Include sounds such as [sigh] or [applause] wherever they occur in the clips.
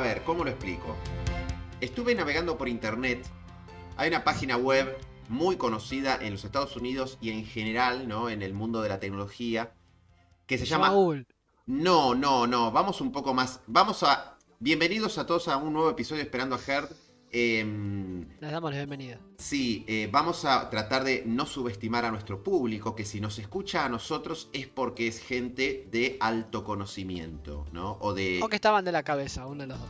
A ver, ¿cómo lo explico? Estuve navegando por internet. Hay una página web muy conocida en los Estados Unidos y en general, ¿no? En el mundo de la tecnología. Que se llama. No, no, no. Vamos un poco más. Vamos a. Bienvenidos a todos a un nuevo episodio Esperando a Herd. Em, Les damos la bienvenida. Sí, eh, vamos a tratar de no subestimar a nuestro público, que si nos escucha a nosotros es porque es gente de alto conocimiento, ¿no? O de... O que estaban de la cabeza, uno de los dos.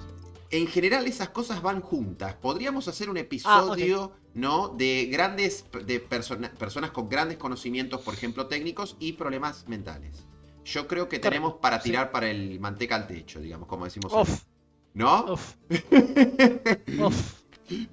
En general esas cosas van juntas. Podríamos hacer un episodio, ¿no? De grandes, de persona- personas con grandes conocimientos, por ejemplo, técnicos y problemas mentales. Yo creo que Correcto, tenemos para sí. tirar para el manteca al techo, digamos, como decimos. hoy. Uf, ¿No? uf, [laughs] uf.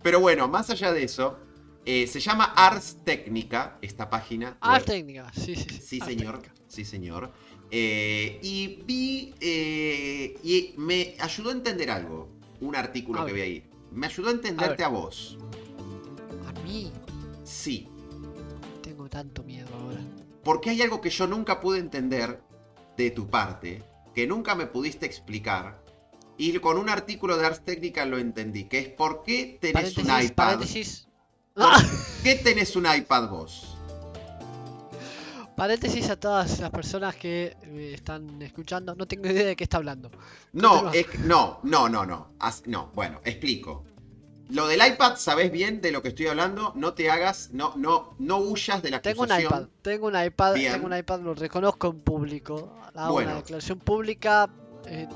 Pero bueno, más allá de eso, eh, se llama Ars Technica, esta página. Ah, web. técnica, sí, sí. Sí, Sí, Ars señor. Técnica. Sí, señor. Eh, y vi. eh, y me ayudó a entender algo. Un artículo A que ver. vi ahí. Me ayudó a entenderte A a, vos. A mí Sí. tengo tanto miedo ahora. Porque hay algo que yo nunca pude entender de tu parte, que nunca me pudiste explicar. Y con un artículo de Ars Technica lo entendí, que es por qué tenés un iPad. paréntesis. ¿Por Ah, qué tenés un iPad vos? paréntesis a todas las personas que eh, están escuchando. No tengo idea de qué está hablando. No, es no, no, no, no. As- no, bueno, explico. Lo del iPad, ¿sabés bien de lo que estoy hablando? No te hagas, no, no, no huyas de la Tengo un iPad, tengo un iPad, Bien. tengo un iPad, lo reconozco en público. Hago Bueno. una declaración pública. Eh,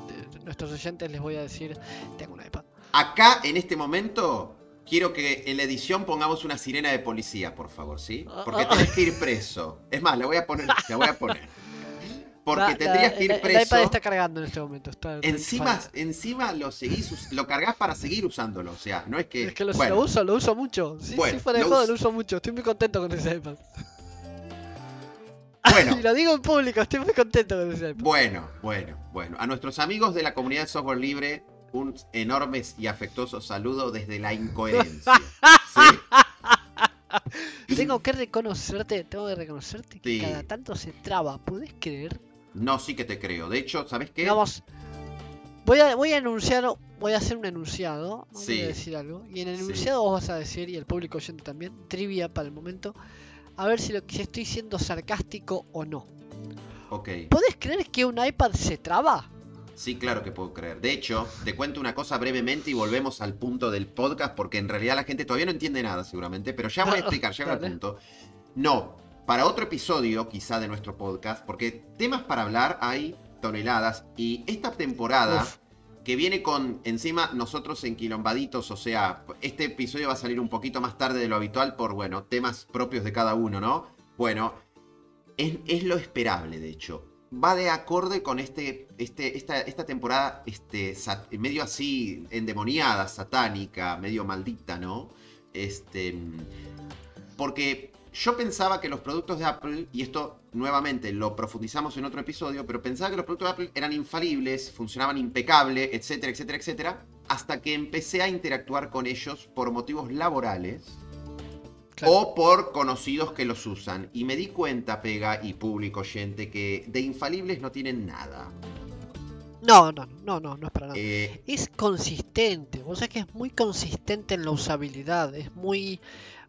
nuestros oyentes les voy a decir, tengo un iPad. Acá, en este momento, quiero que en la edición pongamos una sirena de policía, por favor, ¿sí? Porque tenés que ir preso. Es más, la voy a poner, la voy a poner. Porque La- la- tendrías que ir el- El preso. iPad está cargando en este momento. Está, está Encima, falla. encima lo seguís, lo cargas para seguir usándolo. O sea, no es que. Es que lo, bueno, lo uso, lo uso mucho. Sí, Bueno, sí, fuera de lo us- lo uso mucho. Estoy muy contento con ese iPad. Bueno, [laughs] Y lo digo en público, estoy muy contento con iPad. Bueno, bueno, bueno. A nuestros amigos de la comunidad de software libre, un enorme y afectuoso saludo desde la incoherencia. [laughs] ¿sí? [laughs] Tengo que reconocerte, tengo que reconocerte que Sí. cada tanto se traba. ¿Puedes creer? No, sí que te creo. De hecho, ¿sabes qué? Digamos, voy a, voy a enunciar, voy a hacer un enunciado, voy Sí. a decir algo. Y en el enunciado vos vas a decir, y el público oyente también, trivia para el momento, a ver si, lo, si estoy siendo sarcástico o no. Ok. ¿Podés creer que un iPad se traba? Sí, claro que puedo creer. De hecho, te cuento una cosa brevemente y volvemos al punto del podcast, porque en realidad la gente todavía no entiende nada, seguramente, pero ya voy a [laughs] explicar, ya voy al punto. No, para otro episodio, quizá de nuestro podcast, porque temas para hablar hay toneladas, y esta temporada. Uf. Que viene con encima nosotros enquilombaditos, o sea, este episodio va a salir un poquito más tarde de lo habitual por, bueno, temas propios de cada uno, ¿no? Bueno, es, es lo esperable, de hecho. Va de acorde con este, este, esta, esta temporada este, medio así endemoniada, satánica, medio maldita, ¿no? Este, porque yo pensaba que los productos de Apple, y esto nuevamente lo profundizamos en otro episodio, pero pensaba que los productos de Apple eran infalibles, funcionaban impecable, etcétera, etcétera, etcétera, hasta que empecé a interactuar con ellos por motivos laborales Claro. o por conocidos que los usan. Y me di cuenta, Pega y público oyente, que de infalibles no tienen nada. No, no, no, no, no es para nada. Eh, Es consistente, vos sabés que es muy consistente en la usabilidad, es muy...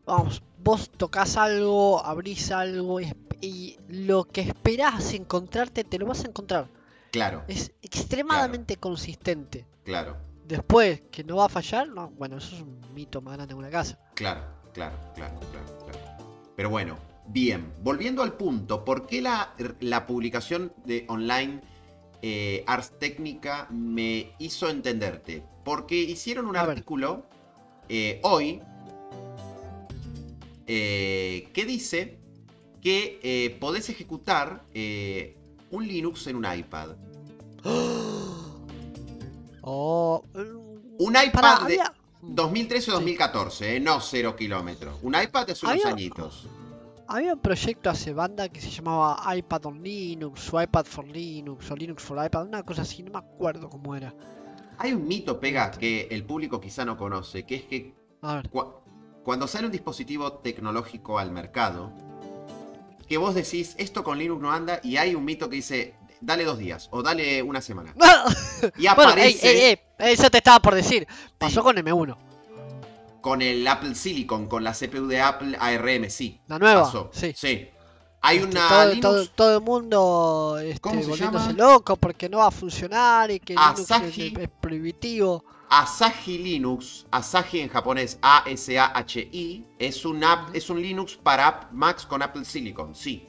Vamos, vos tocas algo, abrís algo y, y lo que esperás encontrarte te lo vas a encontrar. claro, Es extremadamente consistente. claro, Después, que no va a fallar, no, bueno, eso es un mito más grande en una casa. claro, claro, claro, claro, claro. Pero bueno, bien, volviendo al punto, ¿por qué la, la publicación de online eh, Ars Técnica me hizo entenderte? Porque hicieron un A artículo eh, hoy eh, que dice que eh, podés ejecutar eh, un Linux en un iPad. [gasps] Oh, Un iPad de había- 2013 o Sí. 2014, eh, no 0 kilómetros. Un iPad es unos Había- añitos. Había un proyecto hace banda que se llamaba iPad on Linux o iPad for Linux o Linux for iPad, una cosa así, no me acuerdo cómo era. Hay un mito, Pega, que el público quizá no conoce, que es que cuando sale un dispositivo tecnológico al mercado, que vos decís, esto con Linux no anda, y hay un mito que dice, dale dos días, o dale una semana. [laughs] Y Bueno, ey, aparece ey, ey, eso te estaba por decir. Pasó Sí. con M1, con el Apple Silicon, con la CPU de Apple ARM, sí. la nueva. Pasó. Sí. Hay Este, una todo, Linux todo- todo el mundo este, ¿Cómo se volviéndose llama? loco porque no va a funcionar y que Linux es, Asahi. es prohibitivo. Asahi Linux, Asahi en japonés, A-S-A-H-I, es un, app, es un Linux para App Max con Apple Silicon, sí.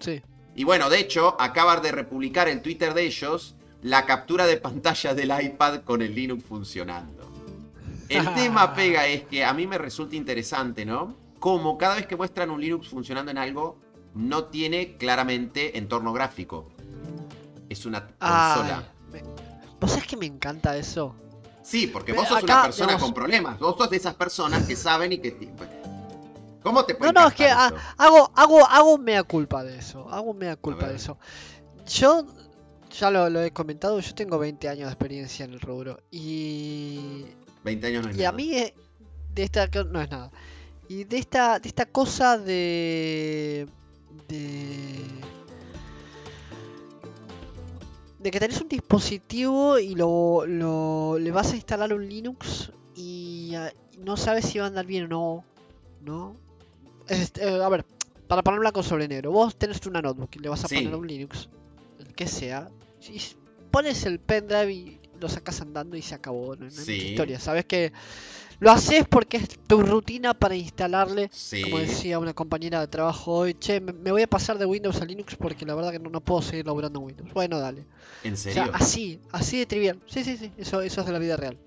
Sí. Y bueno, de hecho, acaban de republicar el Twitter de ellos la captura de pantalla del iPad con el Linux funcionando. El [laughs] tema pega es que a mí me resulta interesante, ¿no? Como cada vez que muestran un Linux funcionando en algo, no tiene claramente entorno gráfico. Es una consola. Ay, me- ¿Vos sabés que me encanta eso? Sí, porque vos sos una persona digamos- con problemas. Vos sos de esas personas que saben y que... ¿Cómo te No, no, es que ah, hago, hago, hago mea culpa de eso. Hago mea culpa de eso. Yo, ya lo, lo he comentado, yo tengo 20 años de experiencia en el rubro. Y 20 años no es Y a mí de esta no es nada. Y de esta de esta cosa de de de que tenés un dispositivo y lo, lo le vas a instalar un Linux y no sabes si va a andar bien o no, ¿no? Este, eh, a ver, para poner blanco sobre negro, vos tenés una notebook y le vas a Sí. poner un Linux, el que sea, y pones el pendrive y lo sacas andando y se acabó, no, no Sí. historia, sabes que lo haces porque es tu rutina para instalarle Sí. como decía una compañera de trabajo hoy, che, me, voy a pasar de Windows a Linux porque la verdad que no, no puedo seguir laburando en Windows. Bueno, dale. ¿En O serio? sea, así, así de trivial. Sí, sí, sí, eso, eso es de la vida real.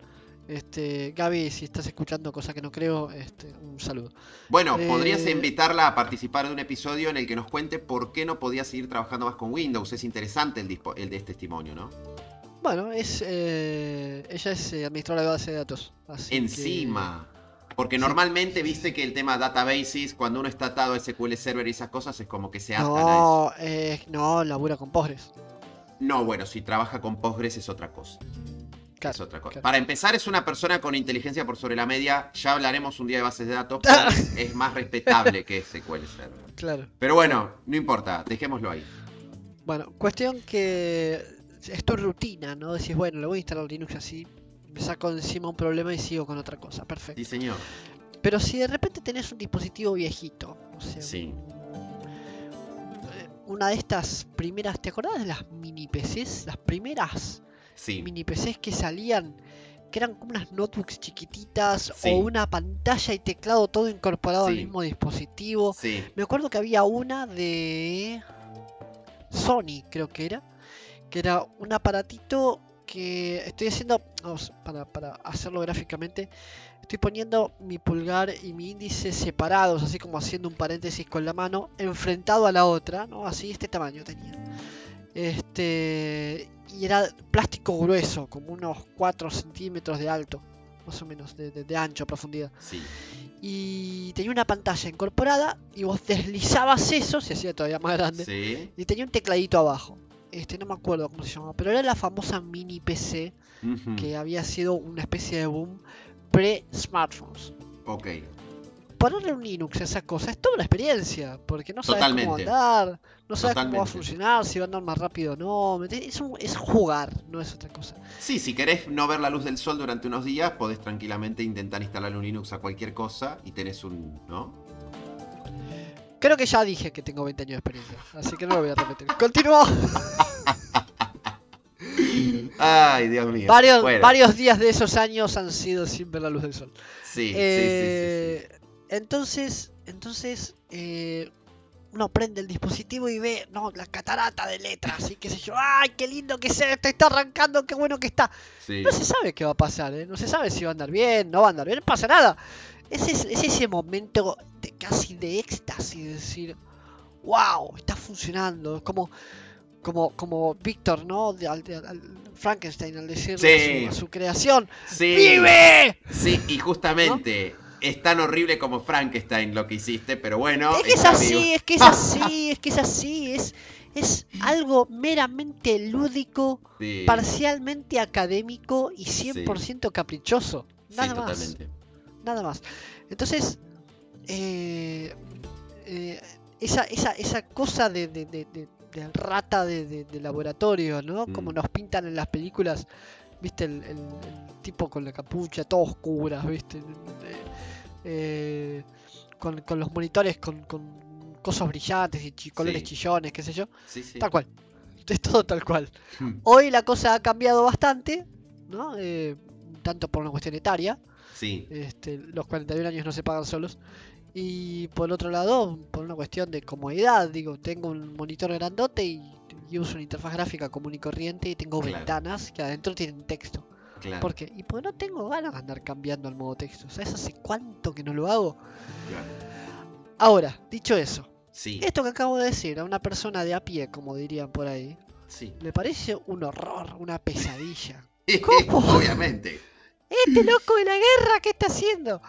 Este, Gaby, si estás escuchando, cosa que no creo, este, un saludo. Bueno, podrías Eh, invitarla a participar de un episodio en el que nos cuente por qué no podía seguir trabajando más con Windows. Es interesante el, dispo- el de este testimonio, ¿no? Bueno, es eh, ella es eh, administradora de base de datos. así que- Encima. Porque Sí. normalmente viste que el tema databases, cuando uno está atado a SQL Server y esas cosas, es como que se atan a eso. No, eh, no, labura con Postgres. No, bueno, si trabaja con Postgres es otra cosa. Claro, es otra cosa. claro. Para empezar, es una persona con inteligencia por sobre la media. Ya hablaremos un día de bases de datos. [laughs] pero es, es más respetable que SQL Server. Claro. Pero bueno, no importa, dejémoslo ahí. Bueno, cuestión que es tu rutina, ¿no? Decís, bueno, le voy a instalar Linux así, me saco encima un problema y sigo con otra cosa. Perfecto. Sí, señor. Pero si de repente tenés un dispositivo viejito, o sea, Sí. eh, una de estas primeras, ¿te acordás de las mini PCs? Las primeras Sí. mini PCs que salían, que eran como unas notebooks chiquititas Sí. o una pantalla y teclado todo incorporado al mismo dispositivo. Sí. Me acuerdo que había una de Sony, creo que era, que era un aparatito que estoy haciendo, vamos, para, para hacerlo gráficamente, estoy poniendo mi pulgar y mi índice separados, así como haciendo un paréntesis con la mano, enfrentado a la otra, ¿no? Así este tamaño tenía. Este, y era plástico grueso, como unos 4 centímetros de alto, más o menos, de, de- de ancho, profundidad Sí. y tenía una pantalla incorporada y vos deslizabas eso, se hacía todavía más grande, Sí. y tenía un tecladito abajo. Este, no me acuerdo cómo se llamaba, pero era la famosa mini PC que había sido una especie de boom pre-smartphones. Ok. Ponerle un Linux a esa cosa es toda una experiencia, porque no sabes cómo Totalmente. andar, no sabes cómo va a funcionar, si va a andar más rápido o no. Es, un- es jugar, no es otra cosa. Sí, si querés no ver la luz del sol durante unos días, podés tranquilamente intentar instalarle un Linux a cualquier cosa y tenés un. ¿No? Creo que ya dije que tengo 20 años de experiencia, así que no lo voy a repetir. Continúo. Ay, Dios mío. Varios, Bueno, varios días de esos años han sido sin ver la luz del sol. Sí, sí, sí, sí, sí. Eh, Entonces, entonces eh, uno prende el dispositivo y ve no, la catarata de letras y qué sé yo. ¡Ay, qué lindo que se te está arrancando! ¡Qué bueno que está! Sí. No se sabe qué va a pasar, ¿eh? no se sabe si va a andar bien, no va a andar bien, no pasa nada. Es, es, es ese momento de casi de éxtasis, de decir, wow, está funcionando. Es como, como, como Víctor, ¿no? De- al- de- al Frankenstein, al decirle Sí. a, su, creación, Sí. ¡Vive! Sí, y justamente es tan horrible como Frankenstein lo que hiciste, pero bueno. Es que es así, vivo. es que es así, [laughs] es que es así, es, es algo meramente lúdico, Sí, parcialmente académico y 100% caprichoso. Nada más. totalmente. Nada más. Entonces, eh, eh, esa, esa, esa cosa de, de, de, de- rata de, laboratorio, ¿no? Como Mm. nos pintan en las películas, viste, el, el- el tipo con la capucha, todo oscura, viste, Eh, con, con los monitores con, con cosas brillantes y chi- colores Sí. chillones, qué sé yo, Sí, sí. tal cual, es todo tal cual. Hmm. Hoy la cosa ha cambiado bastante, ¿no? Tanto por una cuestión etaria, Sí, este, los 41 años no se pagan solos. Y por otro lado, por una cuestión de comodidad, digo, tengo un monitor grandote y, y uso una interfaz gráfica común y corriente y tengo Claro. ventanas que adentro tienen texto. claro. ¿Por qué? Y porque no tengo ganas de andar cambiando el modo texto. ¿Sabes hace cuánto que no lo hago? claro. Ahora, dicho eso, Sí, esto que acabo de decir a una persona de a pie, como dirían por ahí, sí. le parece un horror, una pesadilla. [laughs] ¿Cómo? Obviamente. Este loco de la guerra, ¿qué está haciendo?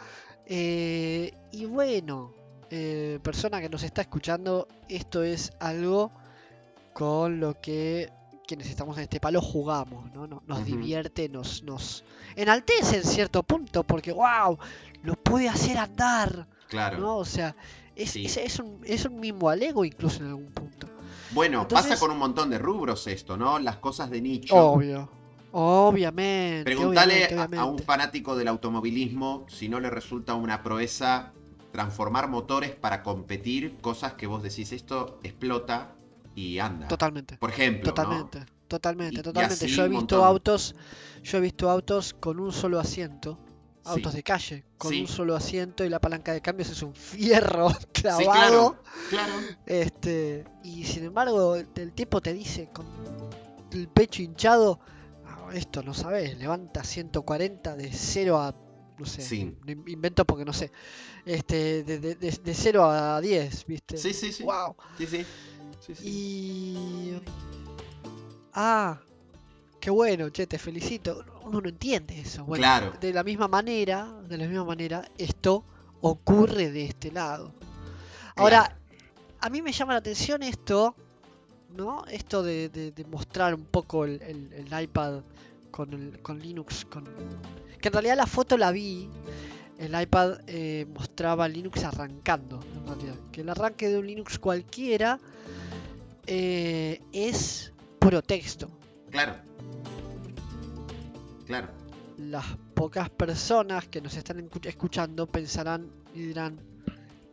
Eh, y bueno, eh, persona que nos está escuchando, esto es algo con lo que quienes estamos en este palo jugamos, ¿no? No- Nos Ujú. divierte, nos, nos enaltece en cierto punto, porque wow, lo puede hacer andar, Claro. ¿no? O sea, es, Sí. es, es un, es un mimo al ego incluso en algún punto. Bueno, Entonces- pasa con un montón de rubros esto, ¿no? Las cosas de nicho. Obvio, obviamente. Preguntale obviamente, a- a, un obviamente. fanático del automovilismo si no le resulta una proeza transformar motores para competir, cosas que vos decís, esto explota y anda. Totalmente. Por ejemplo, ¿no? Totalmente, totalmente, Y- totalmente. Yo he visto montón. autos, yo he visto autos con un solo asiento, autos Sí. de calle, con Sí. un solo asiento y la palanca de cambios es un fierro [laughs] Sí, clavado. claro, claro. Este, y sin embargo, el, el tipo te dice con el pecho hinchado, "Ah, esto no sabes, levanta 140 de 0 a no sé, Sí. invento porque no sé. Este, de, de, de, de 0 a 10, ¿viste? Sí, sí, sí. Wow. Sí, sí. Sí, sí. Y. Ah, qué bueno, che, te felicito. Uno no entiende eso. Bueno, Claro. de la misma manera, de la misma manera, esto ocurre de este lado. Ahora, a mí me llama la atención esto, ¿no? Esto de, de- de mostrar un poco el, el- el iPad con, el, con Linux. Con... Que en realidad la foto la vi. El iPad eh, mostraba Linux arrancando, en realidad. Que el arranque de un Linux cualquiera eh, es puro texto. Claro. Claro. Las pocas personas que nos están escuchando pensarán y dirán,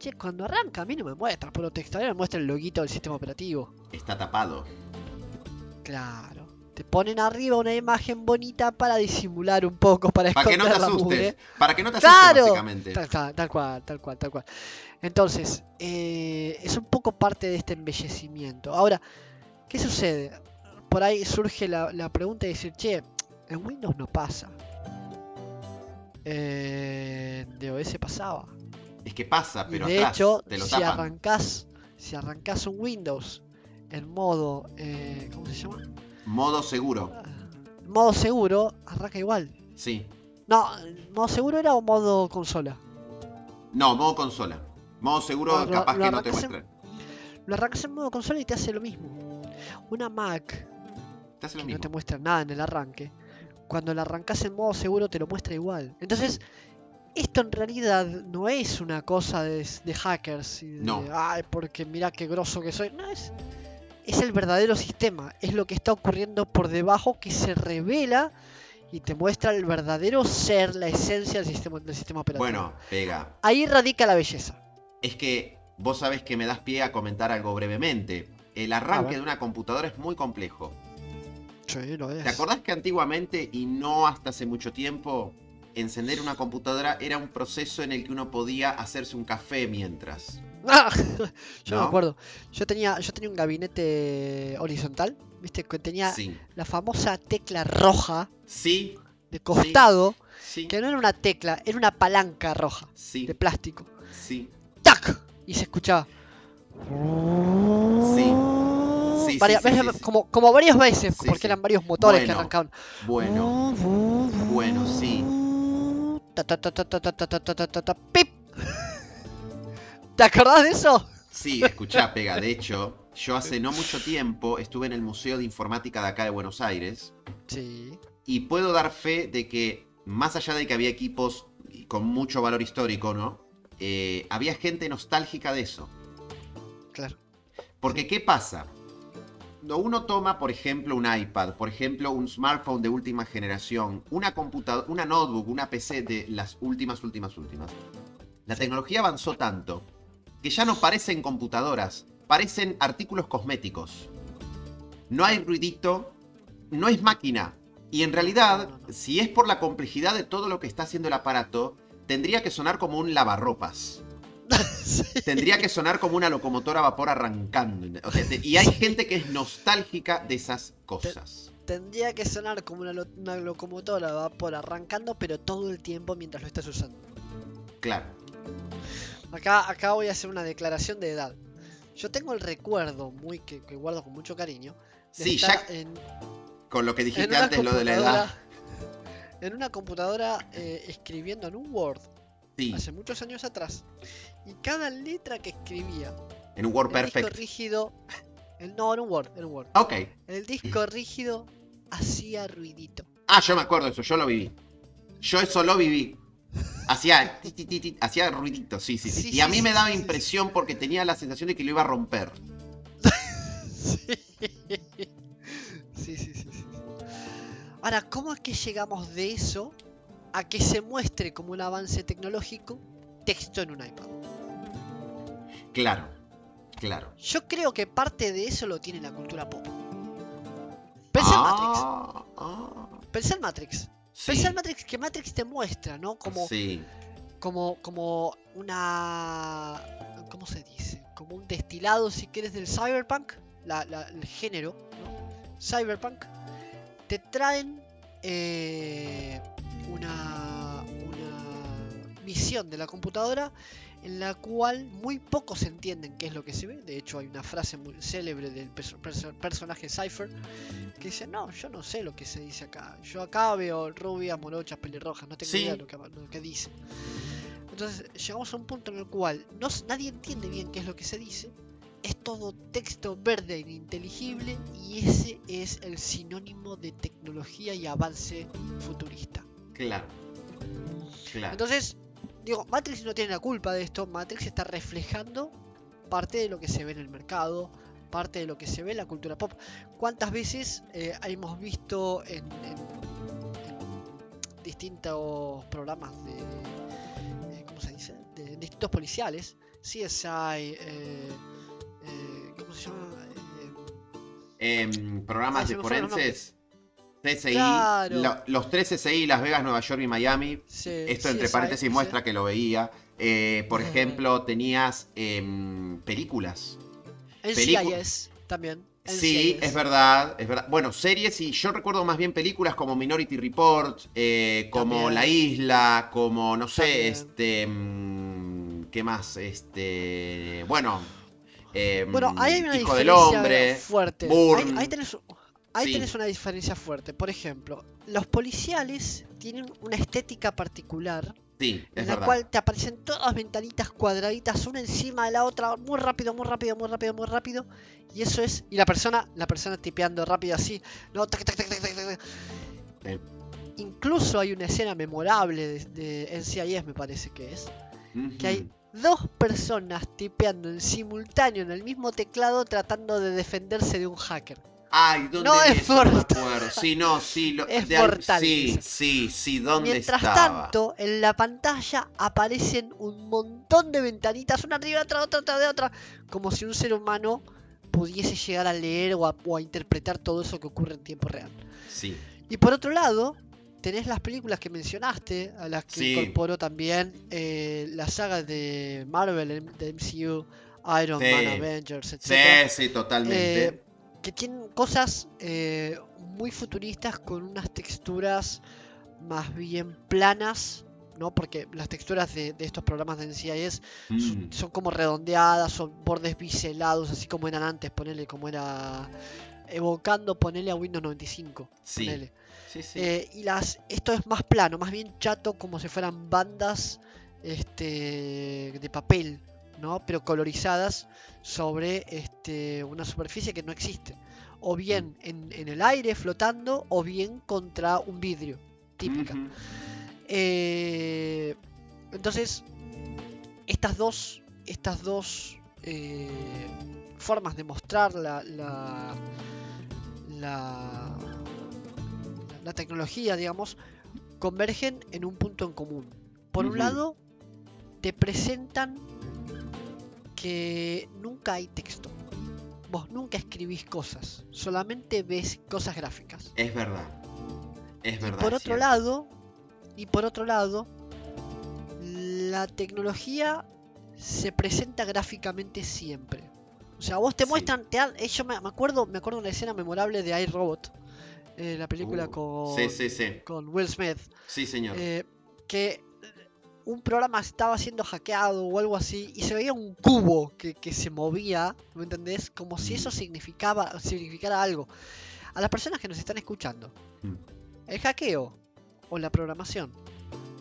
che, cuando arranca a mí no me muestra a mí me muestra el loguito del sistema operativo. Está tapado. Claro. Te ponen arriba una imagen bonita para disimular un poco, para Para que no te asustes. Para que no te asustes, Claro. básicamente. Tal, tal- tal cual, tal cual, tal cual. Entonces, eh, es un poco parte de este embellecimiento. Ahora, ¿qué sucede? Por ahí surge la, la pregunta de decir, che, en Windows no pasa. Eh, en DOS pasaba. Es que pasa, Y pero de atrás hecho, te lo si tapan. arrancás, si arrancás un Windows en modo, eh, ¿cómo se llama? Modo seguro. Ah, modo seguro, arranca igual. Sí. No, ¿modo seguro era o modo consola? No, modo consola. Modo seguro, No, capaz lo que no te en- muestra. Lo arrancas en modo consola y te hace lo mismo. Una Mac Te hace lo que no mismo. te muestra nada en el arranque, cuando la arrancas en modo seguro te lo muestra igual. Entonces, esto en realidad no es una cosa de, de hackers y de, No. ay, porque mira qué grosso que soy. No, es, es el verdadero sistema. Es lo que está ocurriendo por debajo que se revela y te muestra el verdadero ser, la esencia del sistema, del sistema operativo. Bueno, pega. Ahí radica la belleza. Es que vos sabés que me das pie a comentar algo brevemente. El arranque de una computadora es muy complejo. Sí, lo es. ¿Te acordás que antiguamente, y no hasta hace mucho tiempo, encender una computadora era un proceso en el que uno podía hacerse un café mientras? [laughs] Ah, yo ¿No? me acuerdo. Yo tenía, yo tenía un gabinete horizontal, viste, que tenía Sí. la famosa tecla roja Sí, de costado, sí, que no era una tecla, era una palanca roja sí, de plástico. sí. ¡Tac! Y se escuchaba. Sí. Sí, Varias- sí. Como, como varias veces, porque eran varios motores que arrancaban. Bueno, bueno, sí. ¡Pip! ¿Te acordás de eso? Sí, escuchá, pega. De hecho, yo hace no mucho tiempo estuve en el Museo de Informática de acá de Buenos Aires Sí. y puedo dar fe de que, más allá de que había equipos con mucho valor histórico, ¿no? Eh, había gente nostálgica de eso. Claro. Porque, ¿qué pasa? Cuando uno toma, por ejemplo, un iPad, por ejemplo, un smartphone de última generación, una computadora, una notebook, una PC de las últimas, últimas, últimas. La tecnología avanzó tanto que ya no parecen computadoras, parecen artículos cosméticos. No hay ruidito, no es máquina. Y en realidad, si es por la complejidad de todo lo que está haciendo el aparato, tendría que sonar como un lavarropas. Sí. [laughs] Tendría que sonar como una locomotora a vapor arrancando. O sea, te- y hay gente que es nostálgica de esas cosas. Tendría que sonar como una, lo- una locomotora a vapor arrancando, pero todo el tiempo mientras lo estás usando. Claro. Acá, acá voy a hacer una declaración de edad. Yo tengo el recuerdo muy que, que guardo con mucho cariño. de Sí, estar ya en, con lo que dijiste antes, lo de la edad. En una computadora eh, escribiendo en un Word Sí, hace muchos años atrás. Y cada letra que escribía, en un Word el disco rígido. El, no, en un Word, en un Word. Ok. El disco rígido hacía ruidito. Ah, yo me acuerdo de eso, yo lo viví. Yo eso lo viví. Hacía, ti, ti, ti, ti, hacía ruidito, sí, sí, sí. Sí, Y a mí sí, me daba impresión porque tenía la sensación de que lo iba a romper. [laughs] Sí, sí, sí, sí. Ahora, ¿cómo es que llegamos de eso a que se muestre como un avance tecnológico texto en un iPad? Claro, claro. Yo creo que parte de eso lo tiene la cultura pop. Pensé en Matrix. Ah, ah, Pensé en Matrix. sí, Pensé en Matrix que Matrix te muestra, ¿no? Como, sí, como, como una. ¿Cómo se dice? Como un destilado, si quieres, del cyberpunk. La, la- el género, ¿no? Cyberpunk. Te traen eh, una, una misión de la computadora en la cual muy pocos entienden qué es lo que se ve. De hecho, hay una frase muy célebre del perso- perso- personaje Cypher que dice: No, yo no sé lo que se dice acá. Yo acá veo rubias, morochas, pelirrojas, no tengo Sí. idea de lo que, lo que dice. Entonces, llegamos a un punto en el cual no, nadie entiende bien qué es lo que se dice. Es todo texto verde e ininteligible y ese es el sinónimo de tecnología y avance futurista. Claro. Claro. Entonces, digo, Matrix no tiene la culpa de esto. Matrix está reflejando parte de lo que se ve en el mercado, parte de lo que se ve en la cultura pop. ¿Cuántas veces eh, hemos visto en, en- en distintos programas de. eh, ¿Cómo se dice? De distintos policiales? CSI, eh, eh, ¿cómo se llama? Em, programas se de forenses. CSI, Claro. lo- los tres CSI, Las Vegas, Nueva York y Miami. sí, Esto entre paréntesis muestra que lo veía. Eh, por ejemplo, tenías em, películas. Pelicu- NCIS también. Sí, es verdad, es verdad. Bueno, series y yo recuerdo más bien películas como Minority Report, eh, como También. La Isla, como no sé, También. este, mm, ¿qué más? Este, bueno, em, Bueno, ahí hay una Hijo del Hombre. fuerte. Ahí, ahí tenés, ahí Sí. tenés una diferencia fuerte. Por ejemplo, los policiales tienen una estética particular Sí, es en la verdad. cual te aparecen todas ventanitas cuadraditas una encima de la otra muy rápido, muy rápido, muy rápido, muy rápido. Y eso es y la persona, la persona tipeando rápido así, no, tac, tac, tac, tac, tac, tac. Eh. Incluso hay una escena memorable de, de NCIS, me parece que es, que hay dos personas tipeando en simultáneo en el mismo teclado tratando de defenderse de un hacker. Ay, ¿dónde No es? No me mortal. acuerdo. Sí, no, sí. Lo, Es de al- Sí, sí, sí, ¿dónde Mientras estaba? tanto, en la pantalla aparecen un montón de ventanitas, una arriba de otra, otra, otra de otra, como si un ser humano pudiese llegar a leer o a, o a interpretar todo eso que ocurre en tiempo real. Sí, Y por otro lado, tenés las películas que mencionaste, a las que Sí. incorporó también eh, la saga de Marvel, de MCU, Iron Sí. Man, Avengers, etc. sí, sí, totalmente. Eh, que tienen cosas eh, muy futuristas con unas texturas más bien planas, ¿no? Porque las texturas de, de estos programas de NCIS son, Mm, son como redondeadas, son bordes biselados, así como eran antes, ponele como era evocando, ponele a Windows 95, sí, ponele. sí, sí. Eh, y las esto es más plano, más bien chato, como si fueran bandas este, de papel, ¿no? Pero colorizadas sobre este, una superficie que no existe. O bien en, en el aire flotando, o bien contra un vidrio, típica. Eh, entonces, estas dos, estas dos eh, formas de mostrar la, la, la, la tecnología, digamos, convergen en un punto en común. Por un lado, te presentan que nunca hay texto. Vos nunca escribís cosas, solamente ves cosas gráficas. Es verdad. Es Y verdad. por otro cierto. lado, y por otro lado, la tecnología se presenta gráficamente siempre. O sea, vos te Sí. muestran, te dan- eh, yo me, me acuerdo, me acuerdo una escena memorable de iRobot, eh, la película Uh, con, Sí, sí, sí. con Will Smith, Sí, señor. eh, que un programa estaba siendo hackeado o algo así y se veía un cubo que, que se movía, ¿me entendés? Como si eso Mm. significaba, significara algo. A las personas que nos están escuchando, Mm. el hackeo o la programación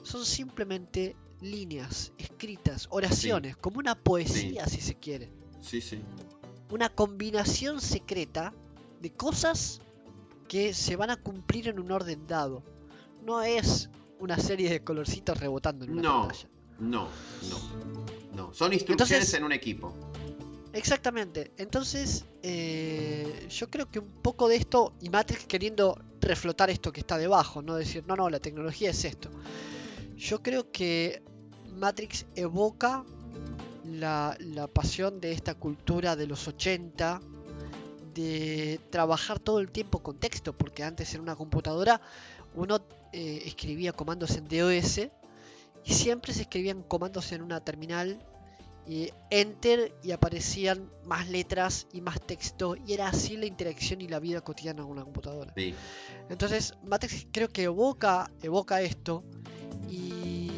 son simplemente líneas escritas, oraciones, como una poesía si se quiere. Sí, sí. Una combinación secreta de cosas que se van a cumplir en un orden dado. No es una serie de colorcitos rebotando en una No. pantalla. No, no. No. Son instrucciones Entonces- en un equipo. Exactamente. Entonces, eh, yo creo que un poco de esto, y Matrix queriendo reflotar esto que está debajo, no decir, no, no, la tecnología es esto. Yo creo que Matrix evoca la, la pasión de esta cultura de los 80, de trabajar todo el tiempo con texto, porque antes en una computadora uno eh, escribía comandos en DOS y siempre se escribían comandos en una terminal y enter y aparecían más letras y más texto y era así la interacción y la vida cotidiana con una computadora. Sí. Entonces Matrix creo que evoca, evoca esto y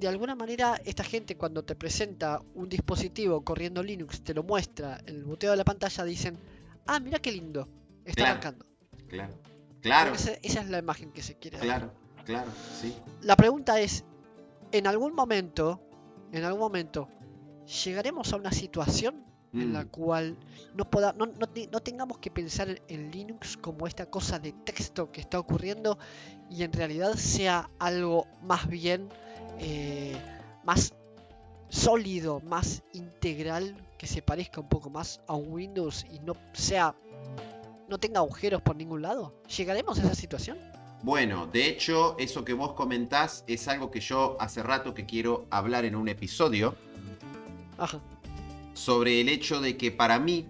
de alguna manera esta gente cuando te presenta un dispositivo corriendo Linux, te lo muestra en el boteo de la pantalla, dicen, ah, mira qué lindo, está Claro. arrancando. Claro. Claro. esa es la imagen que se quiere dar. Claro. Claro. Sí. La pregunta es, en algún momento, en algún momento, llegaremos a una situación en la Mm. cual no, poda- no, no no tengamos que pensar en, en Linux como esta cosa de texto que está ocurriendo y en realidad sea algo más bien eh, más sólido, más integral, que se parezca un poco más a un Windows y no sea no tenga agujeros por ningún lado. ¿Llegaremos a esa situación? Bueno, de hecho, eso que vos comentás es algo que yo hace rato que quiero hablar en un episodio Ajá. Sobre el hecho de que para mí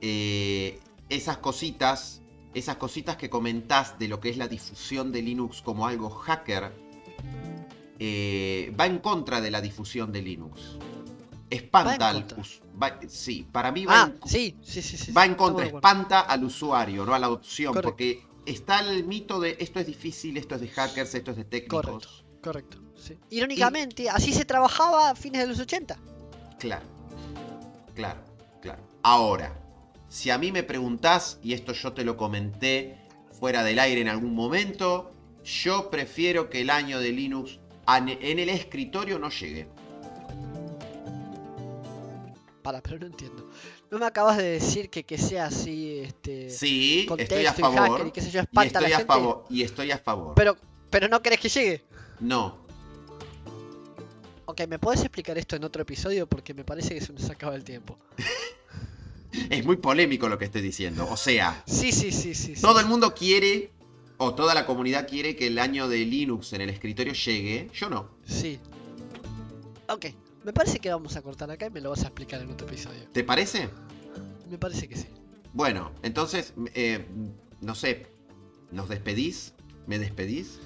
eh, esas cositas, esas cositas que comentás de lo que es la difusión de Linux como algo hacker, eh, va en contra de la difusión de Linux. Espanta al va- sí, para mí va, Ah, en, sí, sí, sí, sí. va en contra, espanta al usuario, no a la adopción, Correcto. porque está el mito de esto es difícil, esto es de hackers, esto es de técnicos. Correcto. Correcto, sí. Irónicamente, así se trabajaba a fines de los 80. Claro, claro, claro. Ahora, si a mí me preguntás, y esto yo te lo comenté fuera del aire en algún momento, yo prefiero que el año de Linux en el escritorio no llegue. Para, pero no entiendo. No me acabas de decir que, que sea así, este, Sí, estoy a texto y hacker favor. y qué sé yo, Y espanta a estoy a favor. Y estoy a favor. Pero, pero no querés que llegue. No, Ok, ¿me puedes explicar esto en otro episodio? Porque me parece que se nos acaba el tiempo. [laughs] es muy polémico lo que estoy diciendo. O sea, Sí, sí, sí, sí. sí. todo el mundo quiere, o toda la comunidad quiere que el año de Linux en el escritorio llegue. Yo no. Sí. Ok, me parece que vamos a cortar acá y me lo vas a explicar en otro episodio. ¿Te parece? Me parece que sí. Bueno, entonces, eh, no sé, ¿nos despedís? ¿Me despedís?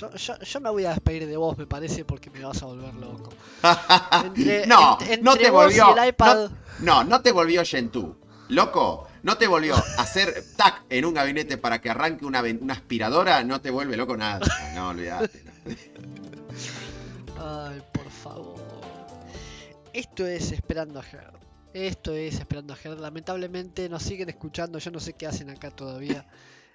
Yo, yo, yo me voy a despedir de vos, me parece, porque me vas a volver loco. [laughs] Entre- no, no te vos y volvió. el iPad. No, no, no te volvió Gentoo. Loco, no te volvió hacer tac en un gabinete para que arranque una aspiradora, no te vuelve loco nada. No, olvídate. Ay, por favor. Esto es Esperando a Her. Esto es Esperando a Her. Lamentablemente nos siguen escuchando. Yo no sé qué hacen acá todavía.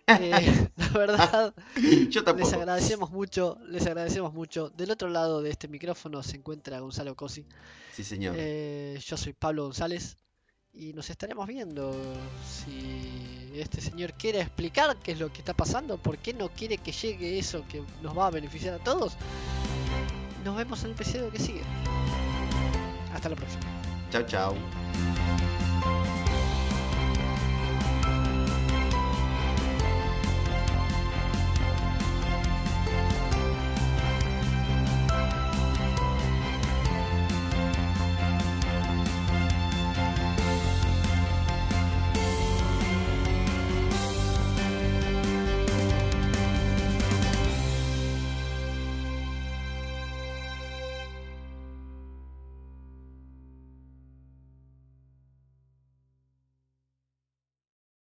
Eh, [laughs] la verdad, [laughs] Yo les agradecemos mucho. Les agradecemos mucho. Del otro lado de este micrófono se encuentra Gonzalo Cosi. Sí, señor. Eh, yo soy Pablo González. Y nos estaremos viendo si este señor quiere explicar qué es lo que está pasando, por qué no quiere que llegue eso que nos va a beneficiar a todos. nos vemos en el episodio que sigue. Hasta la próxima. Chao, chao.